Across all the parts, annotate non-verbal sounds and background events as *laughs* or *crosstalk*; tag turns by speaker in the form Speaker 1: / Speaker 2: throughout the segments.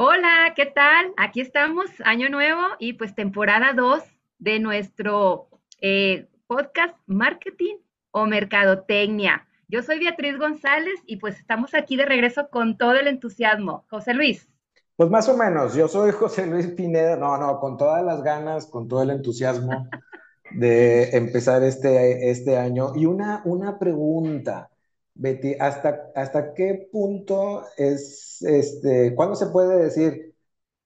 Speaker 1: Hola, ¿qué tal? Aquí estamos, año nuevo y pues temporada 2 de nuestro eh, podcast Marketing o Mercadotecnia. Yo soy Beatriz González y pues estamos aquí de regreso con todo el entusiasmo. José Luis.
Speaker 2: Pues más o menos, yo soy José Luis Pineda, no, no, con todas las ganas, con todo el entusiasmo *laughs* de empezar este, este año. Y una, una pregunta, Betty, ¿hasta, ¿hasta qué punto es, este, cuándo se puede decir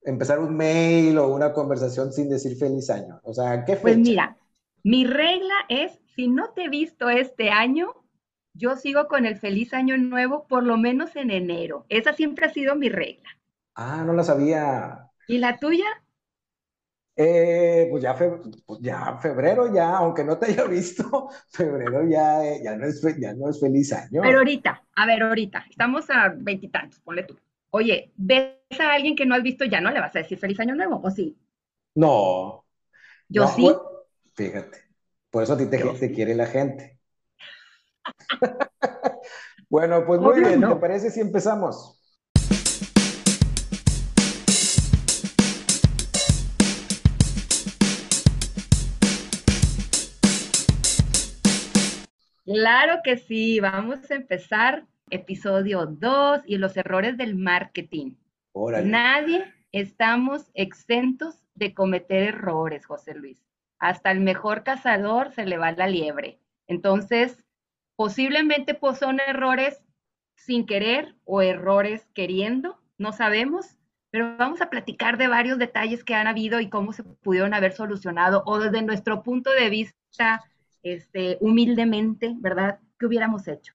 Speaker 2: empezar un mail o una conversación sin decir feliz año? O sea, ¿qué
Speaker 1: Pues
Speaker 2: fecha?
Speaker 1: mira, mi regla es, si no te he visto este año, yo sigo con el feliz año nuevo por lo menos en enero. Esa siempre ha sido mi regla.
Speaker 2: Ah, no la sabía.
Speaker 1: ¿Y la tuya?
Speaker 2: Eh, pues ya, fe- pues ya febrero, ya, aunque no te haya visto, *laughs* febrero ya, eh, ya no es, fe- ya no es feliz
Speaker 1: Pero
Speaker 2: año.
Speaker 1: ahorita, a ver, ahorita, estamos a veintitantos, ponle tú. Oye, ves a alguien que no has visto, ya no le vas a decir feliz año nuevo, ¿o sí?
Speaker 2: No,
Speaker 1: Yo
Speaker 2: no, pues,
Speaker 1: sí,
Speaker 2: fíjate, por eso a ti te,
Speaker 1: sí.
Speaker 2: quiere la gente. *laughs* Bueno, pues muy
Speaker 1: Obvio
Speaker 2: bien, ¿te parece si empezamos?
Speaker 1: Claro que sí, vamos a empezar episodio 2 y los errores del marketing.
Speaker 2: Órale.
Speaker 1: Nadie estamos exentos de cometer errores, José Luis. Hasta el mejor cazador se le va la liebre. Entonces, posiblemente pues, son errores sin querer o errores queriendo, no sabemos, pero vamos a platicar de varios detalles que han habido y cómo se pudieron haber solucionado o desde nuestro punto de vista, este, humildemente, ¿verdad? ¿Qué hubiéramos hecho?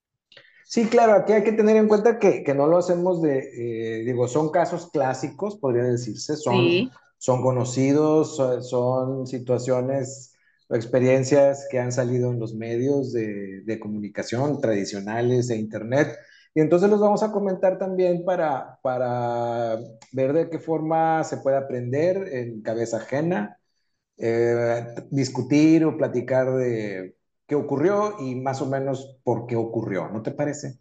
Speaker 2: Sí, claro, aquí hay que tener en cuenta que, que no lo hacemos de, eh, digo, son casos clásicos, podría decirse, son,
Speaker 1: Sí,
Speaker 2: son conocidos, son, son situaciones o experiencias que han salido en los medios de, de comunicación tradicionales e internet. Y entonces los vamos a comentar también para, para ver de qué forma se puede aprender en cabeza ajena eh, discutir o platicar de qué ocurrió y más o menos por qué ocurrió, ¿no te parece?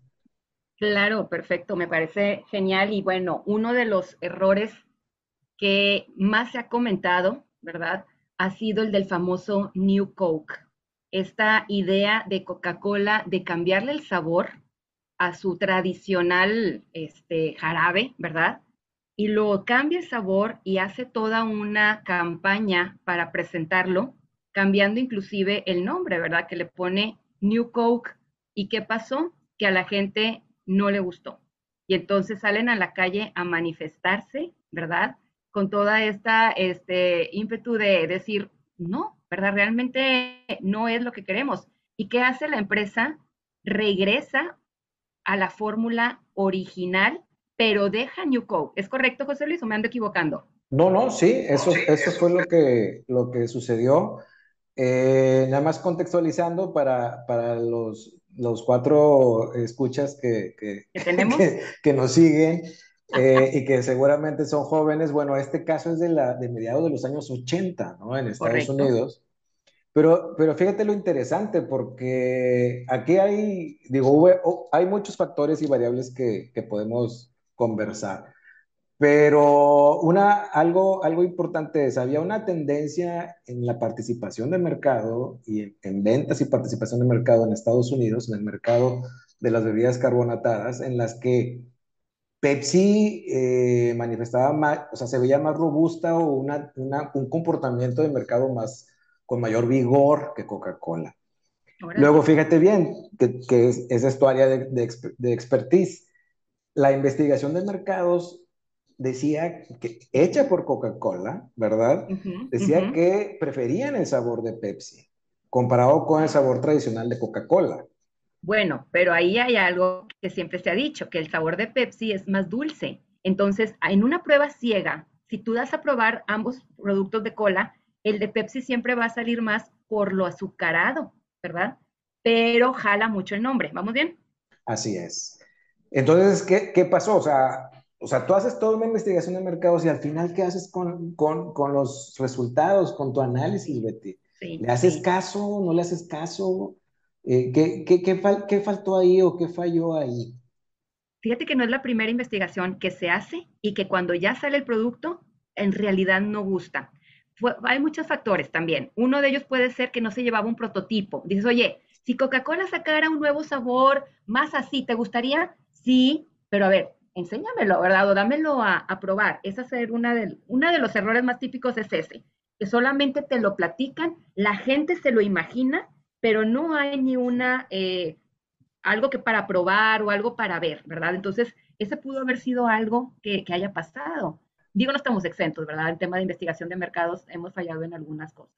Speaker 1: claro, perfecto, me parece genial y bueno, uno de los errores que más se ha comentado, ¿verdad? Ha sido el del famoso New Coke. Esta idea de Coca-Cola de cambiarle el sabor a su tradicional este, jarabe, ¿verdad? Y lo cambia el sabor y hace toda una campaña para presentarlo, cambiando inclusive el nombre, ¿verdad? Que le pone New Coke. ¿Y qué pasó? Que a la gente no le gustó. Y entonces salen a la calle a manifestarse, ¿verdad? Con toda esta este, ímpetu de decir, no, ¿verdad? Realmente no es lo que queremos. ¿Y qué hace la empresa? Regresa a la fórmula original, pero deja New Coke. ¿Es correcto, José Luis, o me ando equivocando?
Speaker 2: No, no, sí, eso, eso fue lo que, lo que sucedió. Eh, nada más contextualizando para, para los, los cuatro escuchas que, que,
Speaker 1: ¿Qué tenemos? *laughs*
Speaker 2: que, que nos siguen eh, y que seguramente son jóvenes. Bueno, este caso es de, la, de mediados de los años 80, ¿no? En Estados
Speaker 1: Correcto.
Speaker 2: Unidos. Pero, pero fíjate lo interesante, porque aquí hay, digo, hay muchos factores y variables que, que podemos conversar. Pero una, algo, algo importante es, había una tendencia en la participación de mercado y en, en ventas y participación de mercado en Estados Unidos, en el mercado de las bebidas carbonatadas, en las que Pepsi eh, manifestaba más, o sea, se veía más robusta o una, una- un comportamiento de mercado más, con mayor vigor que Coca-Cola. Luego, fíjate bien, que, que es, esa es tu área de, de, de expertise. La investigación de mercados decía que, hecha por Coca-Cola, ¿verdad? Decía que preferían el sabor de Pepsi comparado con el sabor tradicional de Coca-Cola.
Speaker 1: Bueno, pero ahí hay algo que siempre se ha dicho, que el sabor de Pepsi es más dulce. Entonces, en una prueba ciega, si tú das a probar ambos productos de cola, el de Pepsi siempre va a salir más por lo azucarado, ¿verdad? Pero jala mucho el nombre. ¿Vamos bien?
Speaker 2: Así es. Entonces, ¿qué, qué pasó? O sea, o sea, tú haces toda una investigación de mercados y al final, ¿qué haces con, con, con los resultados, con tu análisis, Betty?
Speaker 1: sí,
Speaker 2: ¿Le haces
Speaker 1: sí.
Speaker 2: caso? ¿No le haces caso? Eh, ¿qué, qué, qué, fal- qué faltó ahí o qué falló ahí?
Speaker 1: fíjate que no es la primera investigación que se hace y que cuando ya sale el producto, en realidad no gusta. hay muchos factores también. Uno de ellos puede ser que no se llevaba un prototipo. Dices, oye, si Coca-Cola sacara un nuevo sabor más así, ¿te gustaría? Sí, pero a ver, enséñamelo, ¿verdad? O dámelo a, probar. Esa es una de, los errores más típicos es ese, que solamente te lo platican, la gente se lo imagina, pero no hay ni una, eh, algo que para probar o algo para ver, ¿verdad? Entonces, ese pudo haber sido algo que, haya pasado. Digo, no estamos exentos, ¿verdad? En tema de investigación de mercados hemos fallado en algunas cosas.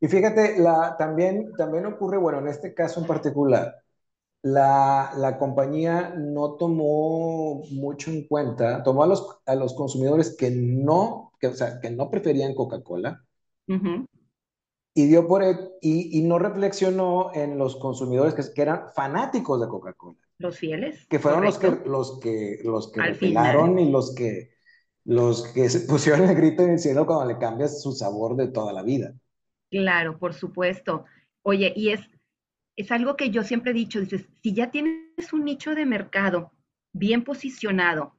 Speaker 2: Y fíjate, la, también, también ocurre, bueno, en este caso en particular, la, la, compañía no tomó mucho en cuenta, tomó a los, a los consumidores que no, que, o sea, que no preferían Coca-Cola y dio por y, y, no reflexionó en los consumidores que, que eran fanáticos de Coca-Cola.
Speaker 1: Los fieles.
Speaker 2: Que fueron los que, los que, los que y los que, los que se pusieron el grito en el cielo cuando le cambias su sabor de toda la vida.
Speaker 1: Claro, por supuesto. Oye, y es, es algo que yo siempre he dicho, dices, si ya tienes un nicho de mercado bien posicionado,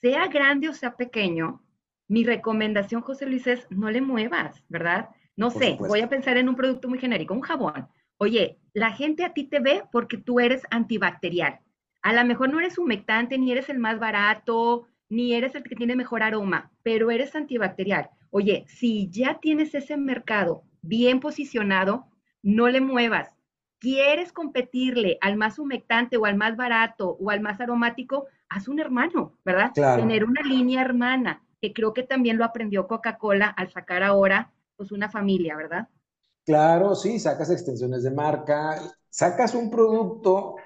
Speaker 1: sea grande o sea pequeño, mi recomendación, José Luis, es no le muevas, ¿verdad? No sé, voy a pensar en un producto muy genérico, un jabón. Oye, la gente a ti te ve porque tú eres antibacterial. A lo mejor no eres humectante, ni eres el más barato, ni eres el que tiene mejor aroma, pero eres antibacterial. Oye, si ya tienes ese mercado bien posicionado, no le muevas. ¿Quieres competirle al más humectante o al más barato o al más aromático? Haz un hermano, ¿verdad? Tener una línea hermana, que creo que también lo aprendió Coca-Cola al sacar ahora, pues una familia, ¿verdad?
Speaker 2: Claro, sí, sacas extensiones de marca, sacas un producto.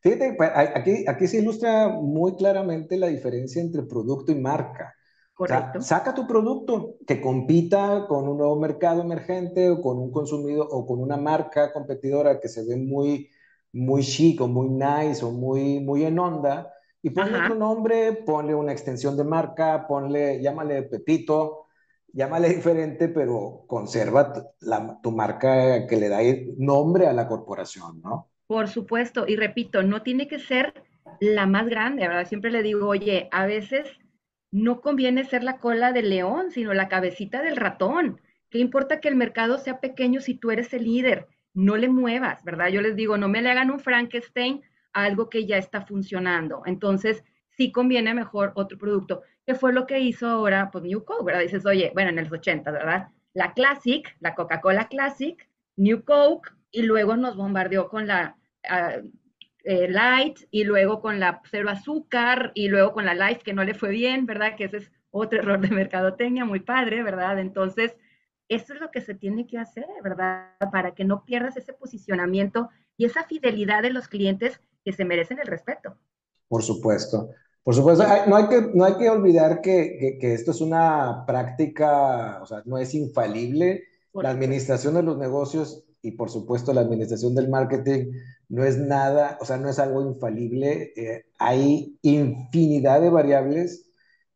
Speaker 2: Fíjate, aquí, aquí se ilustra muy claramente la diferencia entre producto y marca.
Speaker 1: Correcto.
Speaker 2: saca tu producto que compita con un nuevo mercado emergente o con un consumidor o con una marca competidora que se ve muy, muy chic o muy nice o muy, muy en onda y ponle otro nombre, ponle una extensión de marca, ponle, llámale Pepito, llámale diferente, pero conserva tu marca que le da nombre a la corporación, ¿no?
Speaker 1: Por supuesto, y repito, no tiene que ser la más grande, ¿verdad? Siempre le digo, oye, a veces no conviene ser la cola del león, sino la cabecita del ratón. ¿Qué importa que el mercado sea pequeño si tú eres el líder? No le muevas, ¿verdad? Yo les digo, no me le hagan un Frankenstein a algo que ya está funcionando. Entonces, sí conviene mejor otro producto. ¿Qué fue lo que hizo ahora, pues, New Coke, ¿verdad? Dices, oye, bueno, en los 80, ¿verdad? La Classic, la Coca-Cola Classic, New Coke, y luego nos bombardeó con la ah, eh, light y luego con la cero azúcar y luego con la light que no le fue bien, ¿verdad? Que ese es otro *laughs* error de mercadotecnia muy padre, ¿verdad? Entonces, eso es lo que se tiene que hacer, ¿verdad? Para que no pierdas ese posicionamiento y esa fidelidad de los clientes que se merecen el respeto.
Speaker 2: Por supuesto. Por supuesto, no hay que, no hay que olvidar que, que, esto es una práctica, o sea, no es infalible. la administración de los negocios y por supuesto la administración del marketing no es nada, o sea, no es algo infalible. Eh, hay infinidad de variables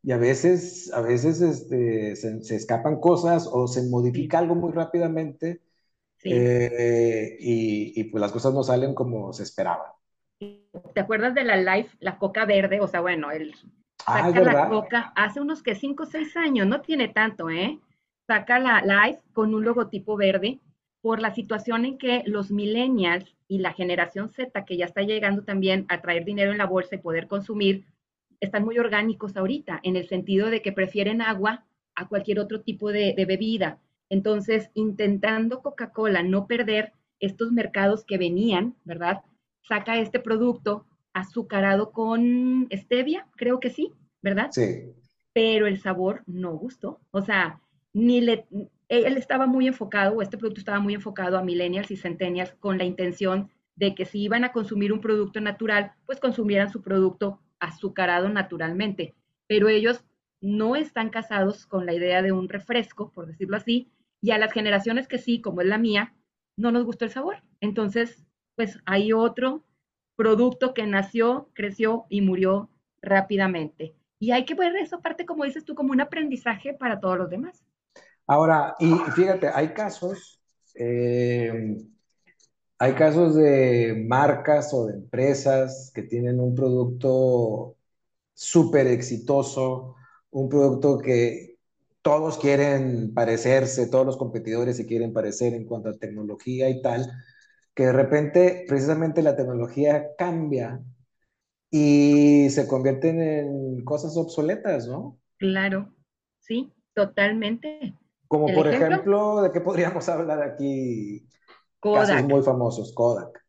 Speaker 2: y a veces, a veces este, se, escapan cosas o se modifica algo muy rápidamente eh, y, pues las cosas no salen como se esperaba.
Speaker 1: ¿Te acuerdas de la Life, la coca verde? O sea, bueno, el ah, saca la coca hace unos que 5 o 6 años, no tiene tanto, ¿eh? Saca la Life con un logotipo verde por la situación en que los millennials y la generación Z, que ya está llegando también a traer dinero en la bolsa y poder consumir, están muy orgánicos ahorita, en el sentido de que prefieren agua a cualquier otro tipo de, bebida. Entonces, intentando Coca-Cola no perder estos mercados que venían, ¿verdad? Saca este producto azucarado con stevia, creo que sí, ¿verdad?
Speaker 2: Sí.
Speaker 1: Pero el sabor no gustó. O sea, ni le, él estaba muy enfocado, o este producto estaba muy enfocado a millennials y centennials con la intención de que si iban a consumir un producto natural, pues consumieran su producto azucarado naturalmente. Pero ellos no están casados con la idea de un refresco, por decirlo así, y a las generaciones que sí, como es la mía, no nos gustó el sabor. Entonces, pues hay otro producto que nació, creció y murió rápidamente. Y hay que ver eso parte, como dices tú, como un aprendizaje para todos los demás.
Speaker 2: Ahora, y fíjate, hay casos, eh, hay casos de marcas o de empresas que tienen un producto súper exitoso, un producto que todos quieren parecerse, todos los competidores se quieren parecer en cuanto a tecnología y tal, que de repente precisamente la tecnología cambia y se convierten en cosas obsoletas, ¿no?
Speaker 1: Claro, sí, totalmente.
Speaker 2: Como por ejemplo, ¿de qué podríamos *laughs* hablar aquí?
Speaker 1: Kodak.
Speaker 2: Casos muy famosos, Kodak.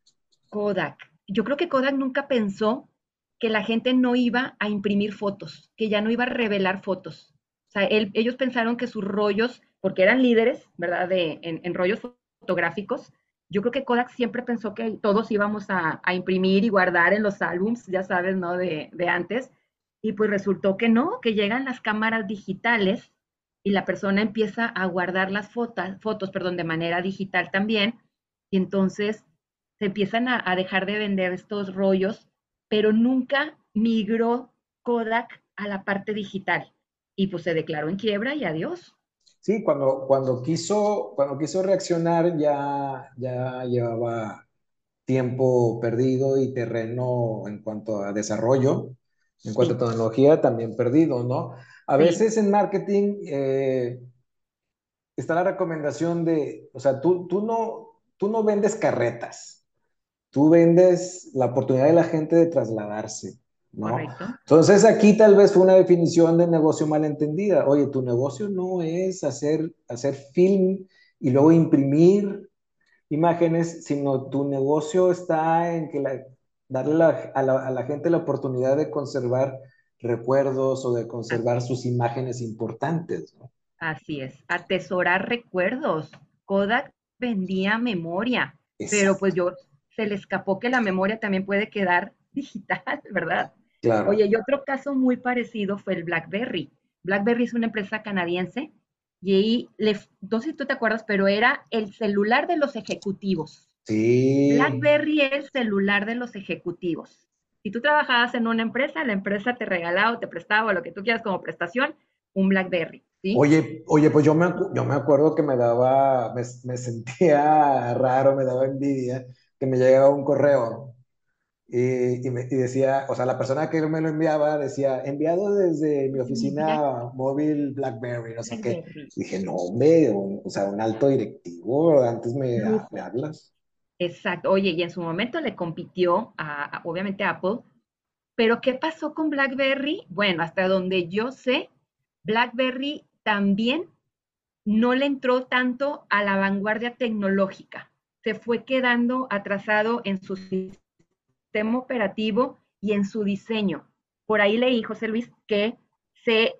Speaker 1: Kodak. Yo creo que Kodak nunca pensó que la gente no iba a imprimir fotos, que ya no iba a revelar fotos. O sea, ellos pensaron que sus rollos, porque eran líderes, ¿verdad?, de, en, rollos fotográficos, yo creo que Kodak siempre pensó que todos íbamos a, imprimir y guardar en los álbums, ya sabes, ¿no? De, de, antes. Y pues resultó que no, que llegan las cámaras digitales y la persona empieza a guardar las fotos, fotos perdón, de manera digital también. Y entonces se empiezan a, dejar de vender estos rollos pero nunca migró Kodak a la parte digital. Y pues se declaró en quiebra y adiós.
Speaker 2: Sí, cuando, cuando, quiso, cuando quiso reaccionar ya, ya llevaba tiempo perdido y terreno en cuanto a desarrollo, en cuanto a tecnología también perdido, ¿no? A veces en marketing eh, está la recomendación de, o sea, tú, tú, no, tú no vendes carretas, tú vendes la oportunidad de la gente de trasladarse, ¿no? Correcto. Entonces aquí tal vez fue una definición de negocio mal entendida. Oye, tu negocio no es hacer, hacer film y luego imprimir imágenes, sino tu negocio está en que darle a, la, gente la oportunidad de conservar recuerdos o de conservar sus imágenes importantes. ¿no?
Speaker 1: Así es, atesorar recuerdos. Kodak vendía memoria, pero pues yo se le escapó que la memoria también puede quedar *laughs* digital, ¿verdad? Claro. Oye, y otro caso muy parecido fue el BlackBerry. BlackBerry es una empresa canadiense y ahí, le, no sé si tú te acuerdas, pero era el celular de los ejecutivos.
Speaker 2: Sí.
Speaker 1: BlackBerry es el celular de los ejecutivos. Si tú trabajabas en una empresa, la empresa te regalaba o te prestaba lo que tú quieras como prestación, un BlackBerry. ¿sí?
Speaker 2: Oye, oye, pues yo me, yo me acuerdo que me daba, me, me sentía *laughs* raro, me daba envidia que me llegaba un correo y, me, decía, o sea, la persona que me lo enviaba decía, enviado desde mi oficina móvil BlackBerry, no sé qué. dije, no, hombre, o sea, un alto directivo, antes me, hablas.
Speaker 1: Exacto, oye, y en su momento le compitió, a, obviamente, a Apple, pero ¿qué pasó con BlackBerry? Bueno, hasta donde yo sé, BlackBerry también no le entró tanto a la vanguardia tecnológica se fue quedando atrasado en su sistema operativo y en su diseño. Por ahí leí, José Luis, que se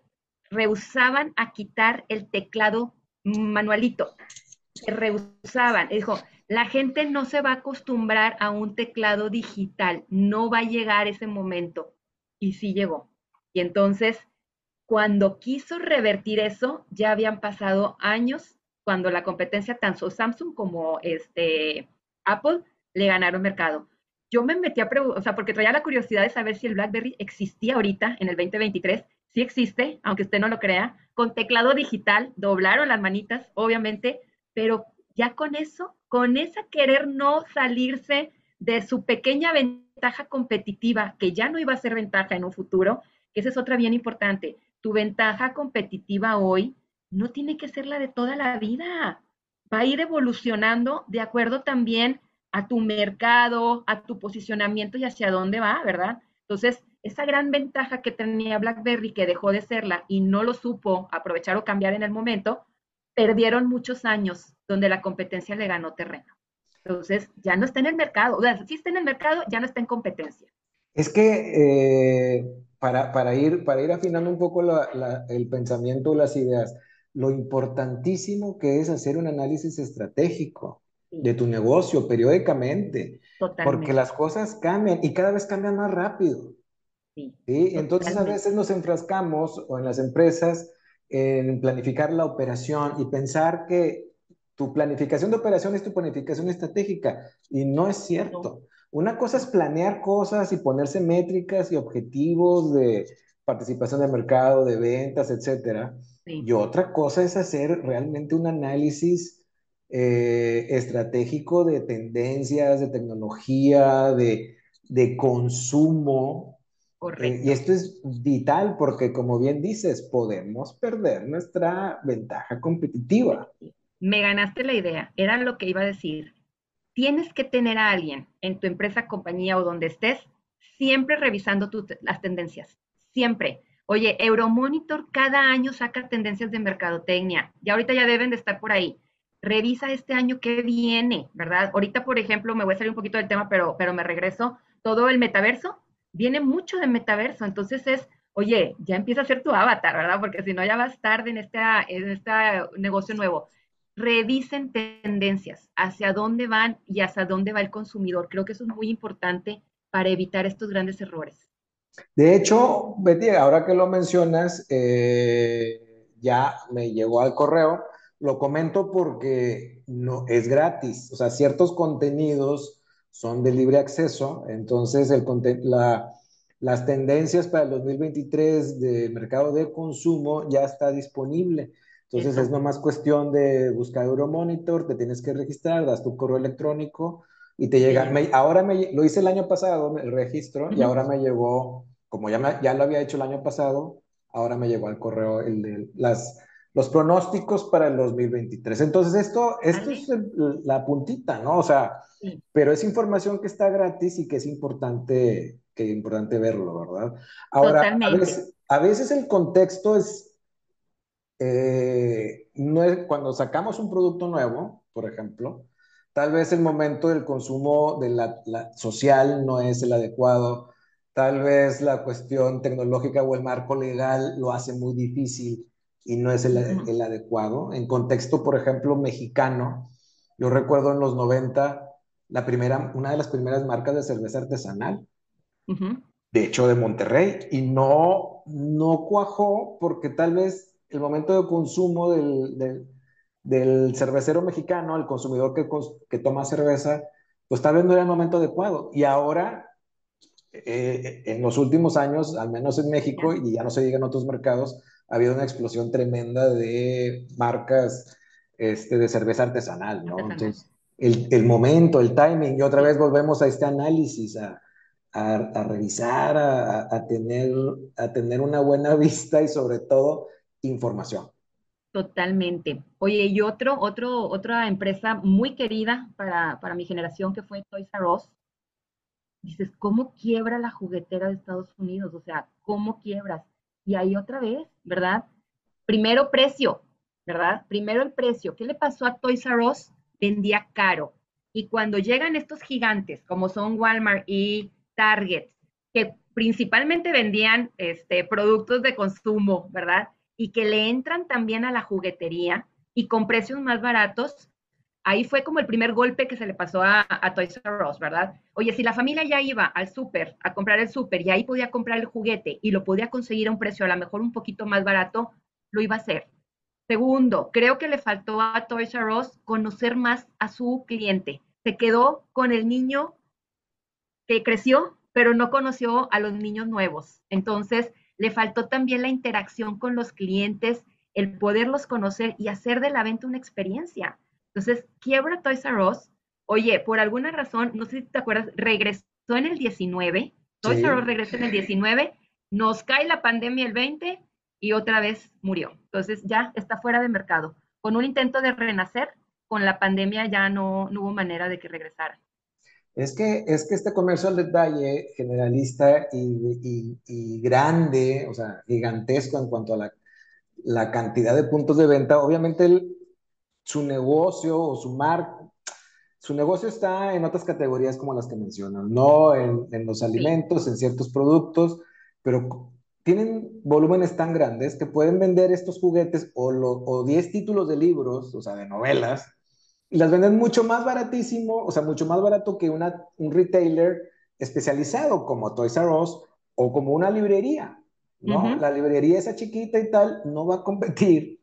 Speaker 1: rehusaban a quitar el teclado manualito. Se rehusaban. Dijo, la gente no se va a acostumbrar a un teclado digital, no va a llegar ese momento. Y sí llegó. Y entonces, cuando quiso revertir eso, ya habían pasado años cuando la competencia tanto Samsung como este, Apple le ganaron mercado. Yo me metí a preguntar, o sea, porque traía la curiosidad de saber si el BlackBerry existía ahorita en el 2023. Sí existe, aunque usted no lo crea, con teclado digital, doblaron las manitas, obviamente, pero ya con eso, con esa querer no salirse de su pequeña ventaja competitiva, que ya no iba a ser ventaja en un futuro, que esa es otra bien importante. Tu ventaja competitiva hoy no tiene que ser la de toda la vida. Va a ir evolucionando de acuerdo también a tu mercado, a tu posicionamiento y hacia dónde va, ¿verdad? Entonces, esa gran ventaja que tenía BlackBerry, que dejó de serla y no lo supo aprovechar o cambiar en el momento, perdieron muchos años donde la competencia le ganó terreno. Entonces, ya no está en el mercado. O sea, sí está en el mercado, ya no está en competencia.
Speaker 2: Es que eh, para, ir, para ir afinando un poco el pensamiento, las ideas, lo importantísimo que es hacer un análisis estratégico de tu negocio periódicamente, porque las cosas cambian y cada vez cambian más rápido. Sí, Entonces a veces nos enfrascamos o en las empresas en planificar la operación y pensar que tu planificación de operación es tu planificación estratégica y no es cierto. Una cosa es planear cosas y ponerse métricas y objetivos de participación de mercado, de ventas, etcétera. Y otra cosa es hacer realmente un análisis eh, estratégico de tendencias, de tecnología, de, de consumo. Eh, y esto es vital porque, como bien dices, podemos perder nuestra ventaja competitiva.
Speaker 1: Me ganaste la idea, era lo que iba a decir. Tienes que tener a alguien en tu empresa, compañía o donde estés, siempre revisando las tendencias, siempre. Oye, Euromonitor cada año saca tendencias de mercadotecnia y ahorita ya deben de estar por ahí. Revisa este año qué viene, ¿verdad? Ahorita, por ejemplo, me voy a salir un poquito del tema, pero, pero me regreso. Todo el metaverso, viene mucho de metaverso, entonces es, oye, ya empieza a ser tu avatar, ¿verdad? Porque si no, ya vas tarde en este, en este negocio nuevo. Revisen tendencias, hacia dónde van y hacia dónde va el consumidor. Creo que eso es muy importante para evitar estos grandes errores.
Speaker 2: De hecho, Betty, ahora que lo mencionas, eh, ya me llegó al correo. Lo comento porque no es gratis. O sea, ciertos contenidos son de libre acceso. Entonces, el, la, las tendencias para el 2023 de mercado de consumo ya está disponible. Entonces, es nomás cuestión de buscar Euromonitor, te tienes que registrar, das tu correo electrónico y te llega. ahora me, lo hice el año pasado, el registro, y ahora me llegó como ya, ya lo había hecho el año pasado, ahora me llegó al correo el de las, los pronósticos para el 2023. Entonces, esto, esto es la puntita, ¿no? O sea, pero es información que está gratis y que es importante, que importante verlo, ¿verdad? Ahora, a veces, el contexto es, eh, no es, cuando sacamos un producto nuevo, por ejemplo, tal vez el momento del consumo de la, la social no es el adecuado, Tal vez la cuestión tecnológica o el marco legal lo hace muy difícil y no es el, adecuado. En contexto, por ejemplo, mexicano, yo recuerdo en los 90, la primera, una de las primeras marcas de cerveza artesanal, de hecho de Monterrey, y no, no cuajó porque tal vez el momento de consumo del, del, cervecero mexicano, el consumidor que, que toma cerveza, pues tal vez no era el momento adecuado. Y ahora eh, en los últimos años, al menos en México, y ya no se diga en otros mercados, ha habido una explosión tremenda de marcas este, de cerveza artesanal, ¿no? Entonces, el, el, momento, el timing, y otra vez volvemos a este análisis, a, a, a revisar, a, a, tener, a tener una buena *laughs* vista y sobre todo información.
Speaker 1: Totalmente. Oye, y otro, otro, otra empresa muy querida para, para mi generación que fue Toys R Us, dices, ¿cómo quiebra la juguetera de Estados Unidos? O sea, ¿cómo quiebras? Y ahí otra vez, ¿verdad? Primero precio, ¿verdad? Primero el precio. ¿Qué le pasó a Toys R Us? Vendía caro. Y cuando llegan estos gigantes, como son Walmart y Target, que principalmente vendían este, productos de consumo, ¿verdad? Y que le entran también a la juguetería y con precios más baratos, ahí fue como el primer golpe que se le pasó a, Toys R Us, ¿verdad? Oye, si la familia ya iba al súper a comprar el súper y ahí podía comprar el juguete y lo podía conseguir a un precio a lo mejor un poquito más barato, lo iba a hacer. Segundo, creo que le faltó a Toys R Us conocer más a su cliente. Se quedó con el niño que creció, pero no conoció a los niños nuevos. Entonces, le faltó también la interacción con los clientes, el poderlos conocer y hacer de la venta una experiencia. Entonces, quiebra Toys R Us. Oye, por alguna razón, no sé si te acuerdas, regresó en el 19. Toys R Us regresa en el 19. Nos cae la pandemia el 20 y otra vez murió. Entonces, ya está fuera de mercado. Con un intento de renacer, con la pandemia ya no, hubo manera de que regresara.
Speaker 2: Es que, es que este comercio al detalle generalista y, grande, o sea, gigantesco en cuanto a la, la, cantidad de puntos de venta, obviamente el, su negocio o su marca, su negocio está en otras categorías como las que mencionan, no en, en los alimentos, en ciertos productos, pero tienen volúmenes tan grandes que pueden vender estos juguetes o, o 10 títulos de libros, o sea, de novelas, y las venden mucho más baratísimo, o sea, mucho más barato que una, un retailer especializado como Toys R Us o como una librería, ¿no? La librería esa chiquita y tal no va a competir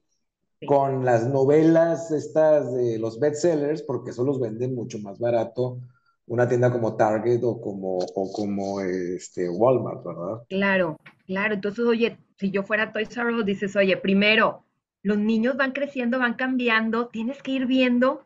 Speaker 2: con las novelas estas de los bestsellers, porque eso los venden mucho más barato una tienda como Target o como, o como este, Walmart, ¿verdad?
Speaker 1: Claro, claro. Entonces, oye, si yo fuera Toys R Us, dices, oye, primero, los niños van creciendo, van cambiando, tienes que ir viendo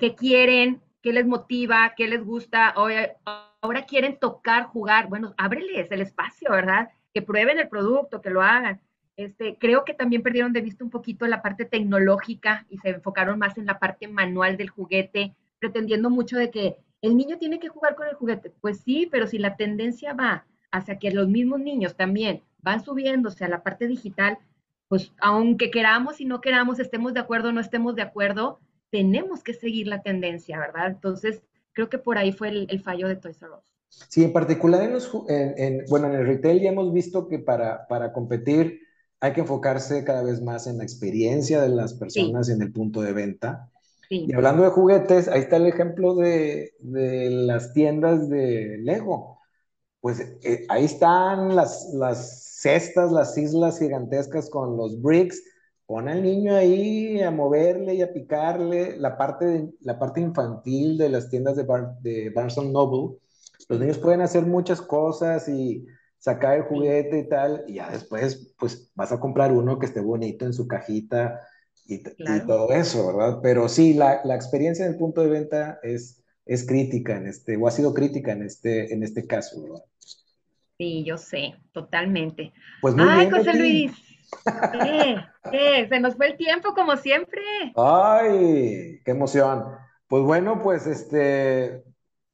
Speaker 1: qué quieren, qué les motiva, qué les gusta, ahora quieren tocar, jugar, bueno, ábreles el espacio, ¿verdad? Que prueben el producto, que lo hagan. Este, creo que también perdieron de vista un poquito la parte tecnológica y se enfocaron más en la parte manual del juguete, pretendiendo mucho de que el niño tiene que jugar con el juguete. Pues sí, pero si la tendencia va hacia que los mismos niños también van subiéndose a la parte digital, pues aunque queramos y no queramos, estemos de acuerdo o no estemos de acuerdo, tenemos que seguir la tendencia, ¿verdad? Entonces, creo que por ahí fue el, fallo de Toys R Us.
Speaker 2: Sí, en particular en los, en, bueno, en el retail ya hemos visto que para, para competir hay que enfocarse cada vez más en la experiencia de las personas en el punto de venta. Y hablando de juguetes, ahí está el ejemplo de, de las tiendas de Lego. Pues eh, ahí están las, las cestas, las islas gigantescas con los bricks. Pon al niño ahí a moverle y a picarle. La parte, la parte infantil de las tiendas de, de Barnes Noble, los niños pueden hacer muchas cosas y sacar el juguete y tal, y ya después, pues vas a comprar uno que esté bonito en su cajita y, todo eso, ¿verdad? Pero sí, la, la, experiencia del punto de venta es, es crítica en este, o ha sido crítica en este, en este caso, ¿verdad?
Speaker 1: Sí, yo sé, totalmente. Pues Ay, José Luis. ¿Qué? Se nos fue el tiempo como siempre.
Speaker 2: Ay, qué emoción. Pues bueno, pues este,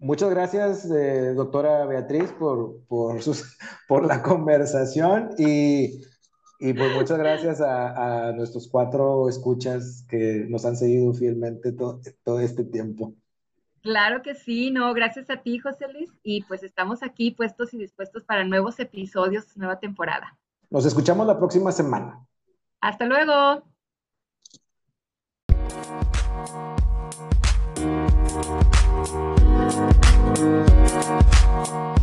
Speaker 2: Muchas gracias, eh, doctora Beatriz, por, por, sus, *laughs* por la conversación y, y pues muchas gracias a, a, nuestros cuatro escuchas que nos han seguido fielmente todo, todo este tiempo.
Speaker 1: Claro que sí, no, gracias a ti, José Luis, y pues estamos aquí puestos y dispuestos para nuevos episodios, nueva temporada.
Speaker 2: Nos escuchamos la próxima semana.
Speaker 1: Hasta luego. Thank you.